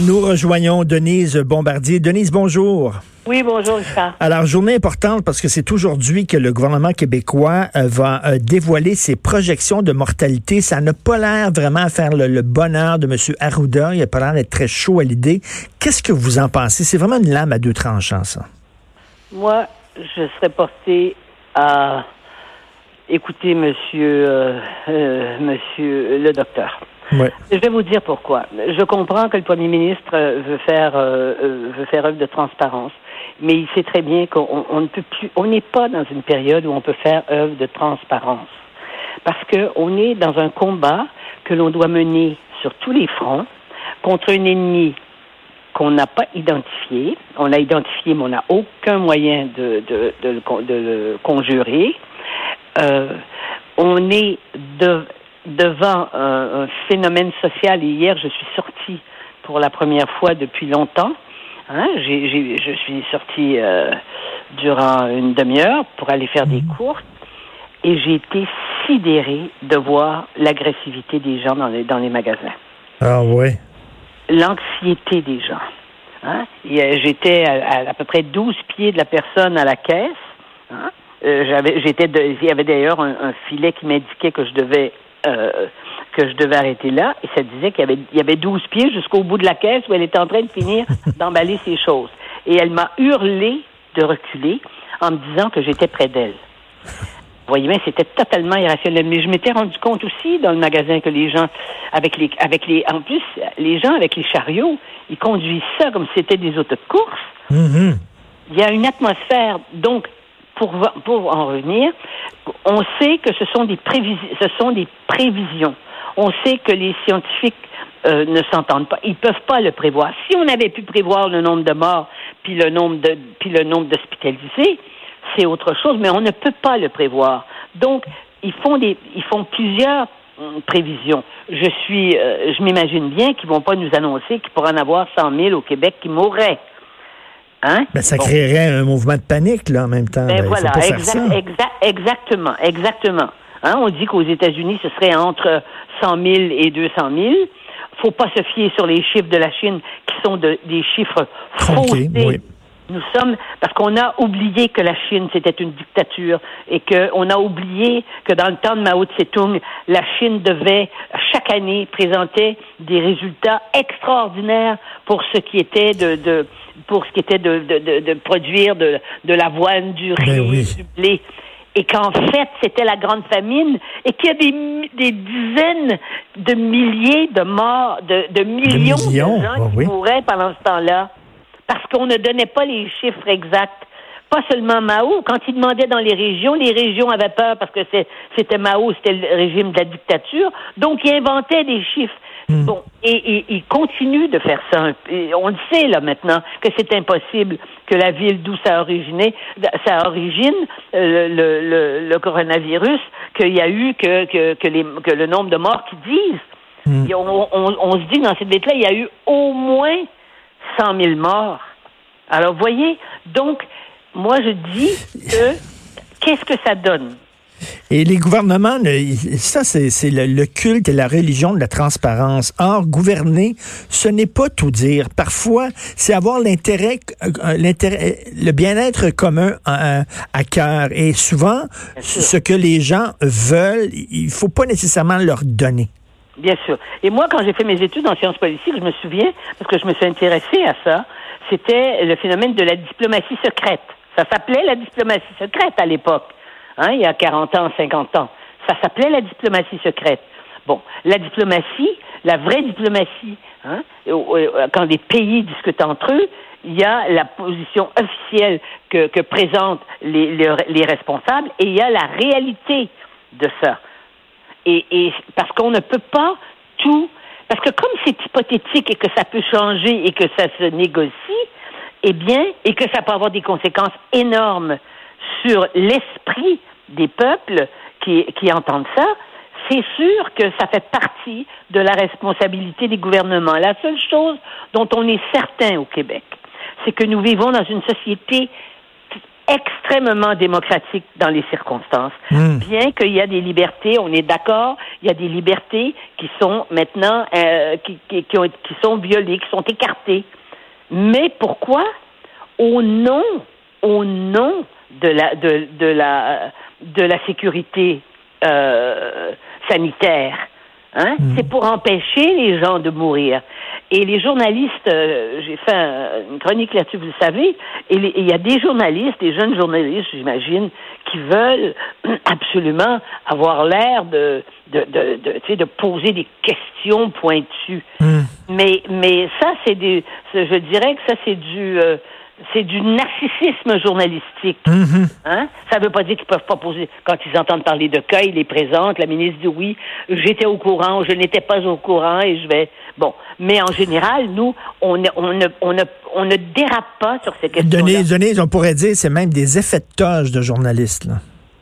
Nous rejoignons Denise Bombardier. Denise, bonjour. Oui, bonjour, Richard. Alors, journée importante parce que c'est aujourd'hui que le gouvernement québécois euh, va euh, dévoiler ses projections de mortalité. Ça n'a pas l'air vraiment à faire le, le bonheur de M. Arruda. Il n'a pas l'air d'être très chaud à l'idée. Qu'est-ce que vous en pensez? C'est vraiment une lame à deux tranchants, ça. Moi, je serais porté à écouter monsieur, euh, euh, monsieur le docteur. Je vais vous dire pourquoi. Je comprends que le premier ministre euh, veut faire euh, euh, veut faire œuvre de transparence, mais il sait très bien qu'on n'est pas dans une période où on peut faire œuvre de transparence, parce que on est dans un combat que l'on doit mener sur tous les fronts contre un ennemi qu'on n'a pas identifié. On l'a identifié, mais on n'a aucun moyen de, le conjurer. On est de- devant un, un phénomène social. Et hier, je suis sortie pour la première fois depuis longtemps. Hein, j'ai- j'ai- je suis sortie euh, durant une demi-heure pour aller faire des courses et j'ai été sidérée de voir l'agressivité des gens dans les, dans les magasins Ah oui. l'anxiété des gens. Hein? J'étais à, à, à peu près 12 pieds de la personne à la caisse. Hein? Euh, j'avais, j'étais il y avait d'ailleurs un, un filet qui m'indiquait que je devais euh, que je devais arrêter là, et ça disait qu'il y avait, il y avait 12 pieds jusqu'au bout de la caisse où elle était en train de finir d'emballer ses choses. Et elle m'a hurlé de reculer en me disant que j'étais près d'elle. Vous voyez bien, c'était totalement irrationnel. Mais je m'étais rendu compte aussi dans le magasin que les gens, avec les, avec les, en plus, les gens avec les chariots, ils conduisent ça comme si c'était des autos de course. Mhm. Il y a une atmosphère. Donc, pour, pour en revenir, on sait que ce sont des prévisions. Ce sont des prévisions. On sait que les scientifiques euh, ne s'entendent pas. Ils peuvent pas le prévoir. Si on avait pu prévoir le nombre de morts puis le nombre de le nombre d'hospitalisés, c'est autre chose. Mais on ne peut pas le prévoir. Donc, ils font des, ils font plusieurs hum, prévisions. Je suis, euh, je m'imagine bien qu'ils vont pas nous annoncer qu'il pourrait en avoir 100 000 au Québec qui mourraient. Hein? Ben, ça Bon. créerait un mouvement de panique, là, en même temps. Ben Ben, il voilà, exact- exact- exactement, exactement. Hein, on dit qu'aux États-Unis, ce serait entre 100 000 et 200 000. Faut pas se fier sur les chiffres de la Chine, qui sont de- des chiffres faussés. oui. Nous sommes parce qu'on a oublié que la Chine c'était une dictature et qu'on a oublié que dans le temps de Mao Tse-tung, la Chine devait chaque année présenter des résultats extraordinaires pour ce qui était de, de pour ce qui était de, de, de, de produire de, de l'avoine, du riz, Ben oui. du blé. Et qu'en fait, c'était la grande famine et qu'il y a des, des dizaines de milliers de morts, de, de millions de, millions, gens ah qui oui. mouraient pendant ce temps-là parce qu'on ne donnait pas les chiffres exacts. Pas seulement Mao, quand il demandait dans les régions, les régions avaient peur parce que c'était Mao, c'était le régime de la dictature, donc il inventait des chiffres. Bon, et, il continue de faire ça. Et on le sait là maintenant que c'est impossible que la ville d'où ça a originé, ça origine euh, le, le, le coronavirus, qu'il y a eu que, que, que, les, que le nombre de morts qui disent. Hmm. On, on, on se dit dans cette lettre-là, il y a eu au moins 100 000 morts. Alors, voyez, donc, moi, je dis que qu'est-ce que ça donne? Et les gouvernements, ne- ça, c'est le, le culte et la religion de la transparence. Or, gouverner, ce n'est pas tout dire. Parfois, c'est avoir l'intérêt, euh, l'intérêt, le bien-être commun à, à cœur. Et souvent, ce que les gens veulent, il faut pas nécessairement leur donner. Bien sûr. Et moi, quand j'ai fait mes études en sciences politiques, je me souviens, parce que je me suis intéressée à ça, c'était le phénomène de la diplomatie secrète. Ça s'appelait la diplomatie secrète à l'époque, hein, il y a 40 ans, 50 ans. Ça s'appelait la diplomatie secrète. Bon, la diplomatie, la vraie diplomatie, hein, au- au- quand des pays discutent entre eux, il y a la position officielle que, présentent les, les, les responsables et il y a la réalité de ça. Et, parce qu'on ne peut pas tout Parce que comme c'est hypothétique et que ça peut changer et que ça se négocie, eh bien, et que ça peut avoir des conséquences énormes sur l'esprit des peuples qui, qui entendent ça, c'est sûr que ça fait partie de la responsabilité des gouvernements. La seule chose dont on est certain au Québec, c'est que nous vivons dans une société extrêmement démocratique dans les circonstances. Hmm. Bien qu'il y a des libertés, on est d'accord, il y a des libertés qui sont maintenant euh, qui, qui, qui, ont, qui sont violées, qui sont écartées. Mais pourquoi? Au nom, au nom de la de, de la de la sécurité euh, sanitaire. Hein? C'est pour empêcher les gens de mourir. Et les journalistes, euh, j'ai fait un- une chronique là-dessus, vous le savez, et il y a des journalistes, des jeunes journalistes, j'imagine, qui veulent absolument avoir l'air de, de, de, de, de poser des questions pointues. Hmm. Mais, mais ça, c'est des, je dirais que ça, c'est du, euh, c'est du narcissisme journalistique. Mhm. Hein? Ça ne veut pas dire qu'ils peuvent pas poser. Quand ils entendent parler de cas, ils les présentent. La ministre dit oui, j'étais au courant, je n'étais pas au courant et je vais. Bon. Mais en général, nous, on ne, on ne, on ne, on ne dérape pas sur ces questions. Donner, donner, on pourrait dire, c'est même des effets de toge de journalistes. Là.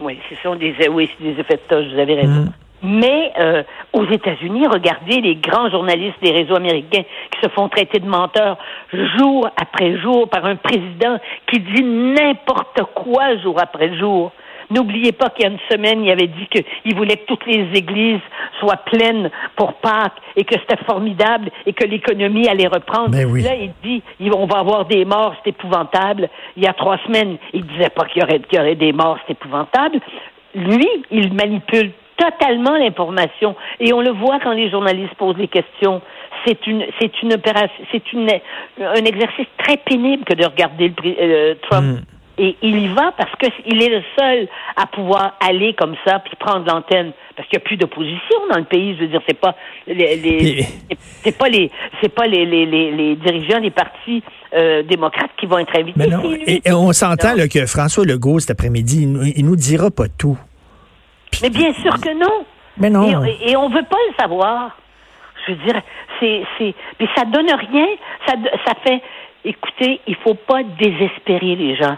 Oui, ce sont des, oui, c'est des effets de toge, vous avez raison. Mais euh, aux États-Unis, regardez les grands journalistes des réseaux américains qui se font traiter de menteurs jour après jour par un président qui dit n'importe quoi jour après jour. N'oubliez pas qu'il y a une semaine, il avait dit qu'il voulait que toutes les églises soient pleines pour Pâques et que c'était formidable et que l'économie allait reprendre. Ben oui. Là, il dit on va avoir des morts, c'est épouvantable. Il y a trois semaines, il disait pas qu'il y aurait, qu'il y aurait des morts, c'est épouvantable. Lui, il manipule totalement l'information et on le voit quand les journalistes posent des questions. C'est une, c'est une opération, c'est une, un exercice très pénible que de regarder le, euh, Trump. Et il y va parce qu'il est le seul à pouvoir aller comme ça puis prendre l'antenne parce qu'il n'y a plus d'opposition dans le pays. Je veux dire, c'est pas les, c'est- pas les c'est pas les, les, les, dirigeants des partis euh, démocrates qui vont être invités. Mais non, et, et on s'entend que François Legault, cet après-midi, il, il nous dira pas tout. Mais bien sûr que non. Mais non. Et, et on veut pas le savoir. Je veux dire, c'est, c'est, mais ça donne rien. Ça, ça fait, écoutez, il faut pas désespérer les gens.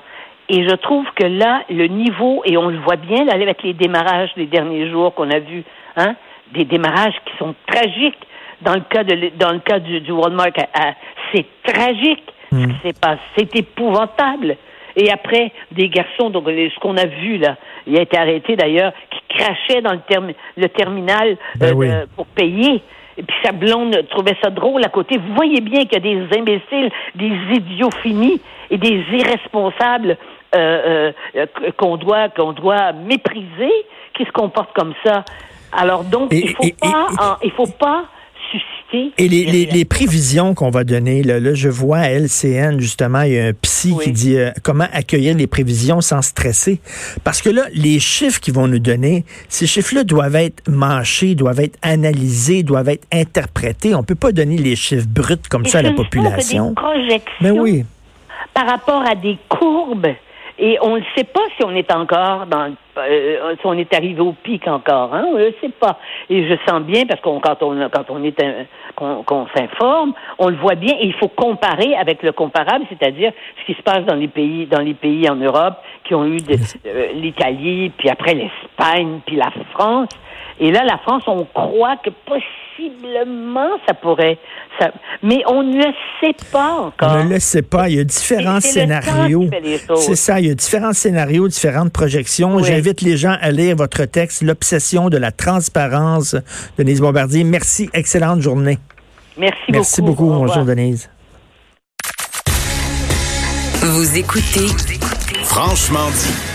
Et je trouve que là, le niveau, et on le voit bien là, avec les démarrages des derniers jours qu'on a vus, hein, des démarrages qui sont tragiques. Dans le cas de, dans le cas du, du Walmart, à- à- c'est tragique ce qui s'est passé. C'est épouvantable. Et après, des garçons, donc les- ce qu'on a vu là, il a été arrêté d'ailleurs, qui crachait dans le, termi- le terminal Ben euh, oui. de- pour payer. Et puis sa blonde trouvait ça drôle à côté. Vous voyez bien qu'il y a des imbéciles, des idiots finis et des irresponsables euh, euh, euh, qu'on doit qu'on doit mépriser qui se comportent comme ça. Alors donc Et- il faut et- pas et- en- il faut pas Et les, des les, les prévisions qu'on va donner, là, là, je vois à LCN, justement, il y a un psy Oui. qui dit euh, comment accueillir les prévisions sans stresser. Parce que là, les chiffres qu'ils vont nous donner, ces chiffres-là doivent être mâchés, doivent être analysés, doivent être interprétés. On peut pas donner les chiffres bruts comme Et ça à la ne population. Des projections Mais oui. par rapport à des courbes. Et on ne sait pas si on est encore dans, euh, si on est arrivé au pic encore, hein, on ne le sait pas. Et je sens bien parce qu'on quand on quand on est qu'on qu'on s'informe, on le voit bien. Et il faut comparer avec le comparable, c'est-à-dire ce qui se passe dans les pays dans les pays en Europe qui ont eu euh, l'Italie, puis après l'Espagne, puis la France. Et là, la France, on croit que possiblement ça pourrait, ça, mais on ne le sait pas encore. On ne le sait pas. Il y a différents scénarios. C'est ça. Il y a différents scénarios, différentes projections. Oui. J'invite les gens à lire votre texte, L'obsession de la transparence, Denise Bombardier. Merci. Excellente journée. Merci, Merci beaucoup. beaucoup. Bonjour, Denise. Vous écoutez Franchement dit.